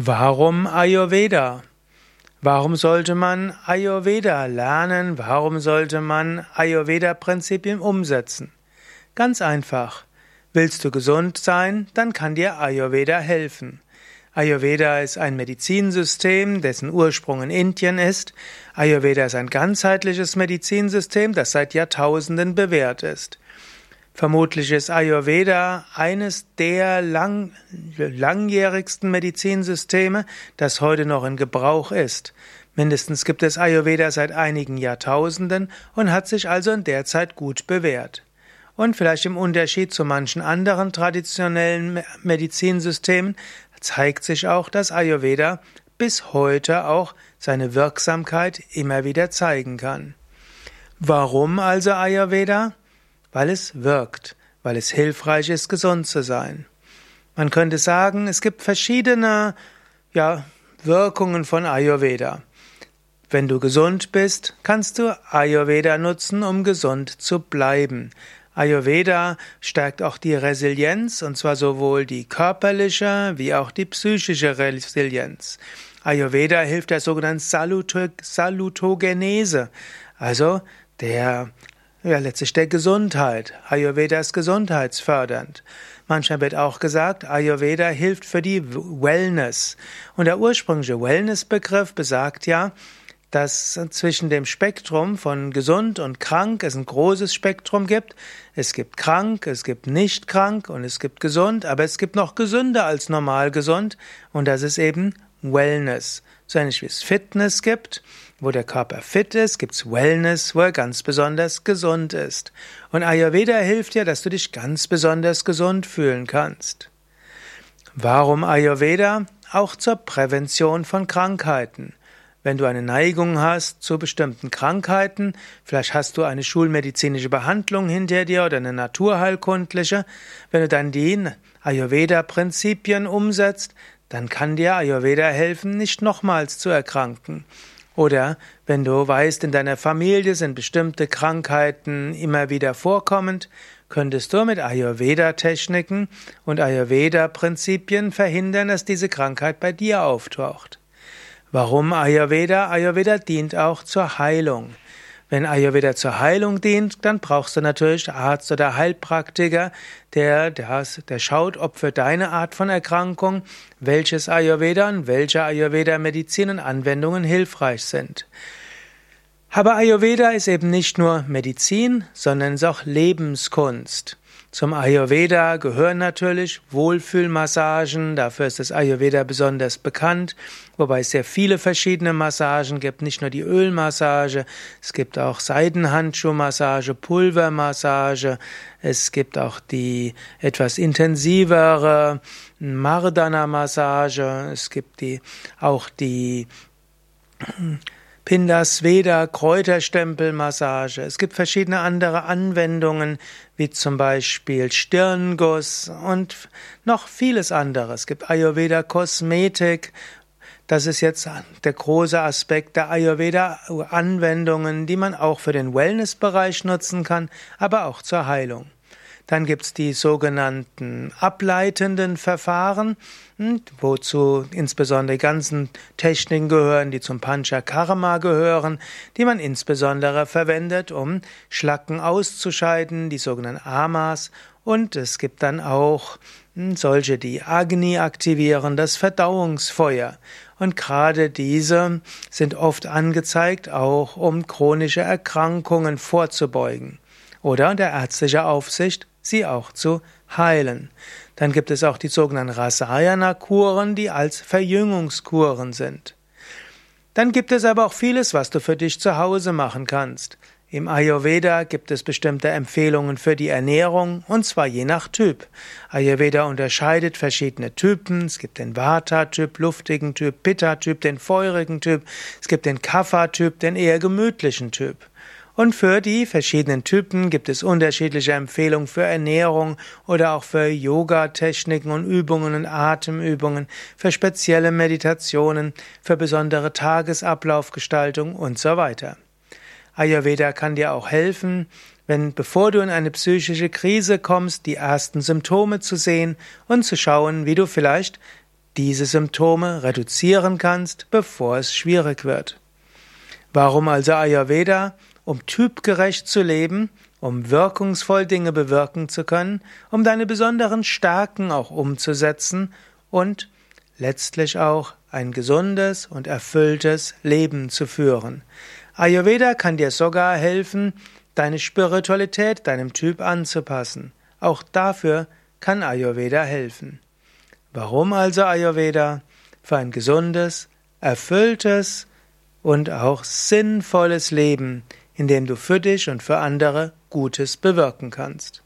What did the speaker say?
Warum Ayurveda? Warum sollte man Ayurveda lernen? Warum sollte man Ayurveda-Prinzipien umsetzen? Ganz einfach. Willst du gesund sein, dann kann dir Ayurveda helfen. Ayurveda ist ein Medizinsystem, dessen Ursprung in Indien ist. Ayurveda ist ein ganzheitliches Medizinsystem, das seit Jahrtausenden bewährt ist. Vermutlich ist Ayurveda eines der lang, langjährigsten Medizinsysteme, das heute noch in Gebrauch ist. Mindestens gibt es Ayurveda seit einigen Jahrtausenden und hat sich also in der Zeit gut bewährt. Und vielleicht im Unterschied zu manchen anderen traditionellen Medizinsystemen zeigt sich auch, dass Ayurveda bis heute auch seine Wirksamkeit immer wieder zeigen kann. Warum also Ayurveda? Weil es wirkt, weil es hilfreich ist, gesund zu sein. Man könnte sagen, es gibt verschiedene ja, Wirkungen von Ayurveda. Wenn du gesund bist, kannst du Ayurveda nutzen, um gesund zu bleiben. Ayurveda stärkt auch die Resilienz, und zwar sowohl die körperliche wie auch die psychische Resilienz. Ayurveda hilft der sogenannten Salutogenese, also der ja, letztlich der Gesundheit. Ayurveda ist gesundheitsfördernd. Manchmal wird auch gesagt, Ayurveda hilft für die Wellness. Und der ursprüngliche Wellness-Begriff besagt ja, dass zwischen dem Spektrum von gesund und krank es ein großes Spektrum gibt. Es gibt krank, es gibt nicht krank und es gibt gesund, aber es gibt noch gesünder als normal gesund und das ist eben Wellness. So ähnlich wie es Fitness gibt, wo der Körper fit ist, gibt's Wellness, wo er ganz besonders gesund ist. Und Ayurveda hilft dir, dass du dich ganz besonders gesund fühlen kannst. Warum Ayurveda? Auch zur Prävention von Krankheiten. Wenn du eine Neigung hast zu bestimmten Krankheiten, vielleicht hast du eine schulmedizinische Behandlung hinter dir oder eine naturheilkundliche, wenn du dann die Ayurveda-Prinzipien umsetzt, dann kann dir Ayurveda helfen, nicht nochmals zu erkranken. Oder wenn du weißt, in deiner Familie sind bestimmte Krankheiten immer wieder vorkommend, könntest du mit Ayurveda-Techniken und Ayurveda-Prinzipien verhindern, dass diese Krankheit bei dir auftaucht. Warum Ayurveda? Ayurveda dient auch zur Heilung. Wenn Ayurveda zur Heilung dient, dann brauchst du natürlich Arzt oder Heilpraktiker, der, der, der schaut, ob für deine Art von Erkrankung welches Ayurveda und welche Ayurveda-Medizin und Anwendungen hilfreich sind. Aber Ayurveda ist eben nicht nur Medizin, sondern es ist auch Lebenskunst. Zum Ayurveda gehören natürlich Wohlfühlmassagen, dafür ist das Ayurveda besonders bekannt, wobei es sehr viele verschiedene Massagen gibt, nicht nur die Ölmassage, es gibt auch Seidenhandschuhmassage, Pulvermassage, es gibt auch die etwas intensivere Mardana-Massage, es gibt die, auch die Pindasveda Kräuterstempelmassage. Es gibt verschiedene andere Anwendungen, wie zum Beispiel Stirnguss und noch vieles anderes. Es gibt Ayurveda Kosmetik. Das ist jetzt der große Aspekt der Ayurveda Anwendungen, die man auch für den Wellnessbereich nutzen kann, aber auch zur Heilung. Dann gibt's die sogenannten ableitenden Verfahren, hm, wozu insbesondere die ganzen Techniken gehören, die zum Panchakarma gehören, die man insbesondere verwendet, um Schlacken auszuscheiden, die sogenannten Amas. Und es gibt dann auch hm, solche, die Agni aktivieren, das Verdauungsfeuer. Und gerade diese sind oft angezeigt, auch um chronische Erkrankungen vorzubeugen. Oder unter ärztlicher Aufsicht sie auch zu heilen. Dann gibt es auch die sogenannten Rasayana-Kuren, die als Verjüngungskuren sind. Dann gibt es aber auch vieles, was du für dich zu Hause machen kannst. Im Ayurveda gibt es bestimmte Empfehlungen für die Ernährung, und zwar je nach Typ. Ayurveda unterscheidet verschiedene Typen. Es gibt den Vata-Typ, luftigen Typ, Pitta-Typ, den feurigen Typ. Es gibt den Kapha-Typ, den eher gemütlichen Typ. Und für die verschiedenen Typen gibt es unterschiedliche Empfehlungen für Ernährung oder auch für Yoga-Techniken und Übungen und Atemübungen, für spezielle Meditationen, für besondere Tagesablaufgestaltung und so weiter. Ayurveda kann dir auch helfen, wenn bevor du in eine psychische Krise kommst, die ersten Symptome zu sehen und zu schauen, wie du vielleicht diese Symptome reduzieren kannst, bevor es schwierig wird. Warum also Ayurveda? Um typgerecht zu leben, um wirkungsvoll Dinge bewirken zu können, um deine besonderen Stärken auch umzusetzen und letztlich auch ein gesundes und erfülltes Leben zu führen. Ayurveda kann dir sogar helfen, deine Spiritualität deinem Typ anzupassen. Auch dafür kann Ayurveda helfen. Warum also Ayurveda? Für ein gesundes, erfülltes und auch sinnvolles Leben, in dem du für dich und für andere Gutes bewirken kannst.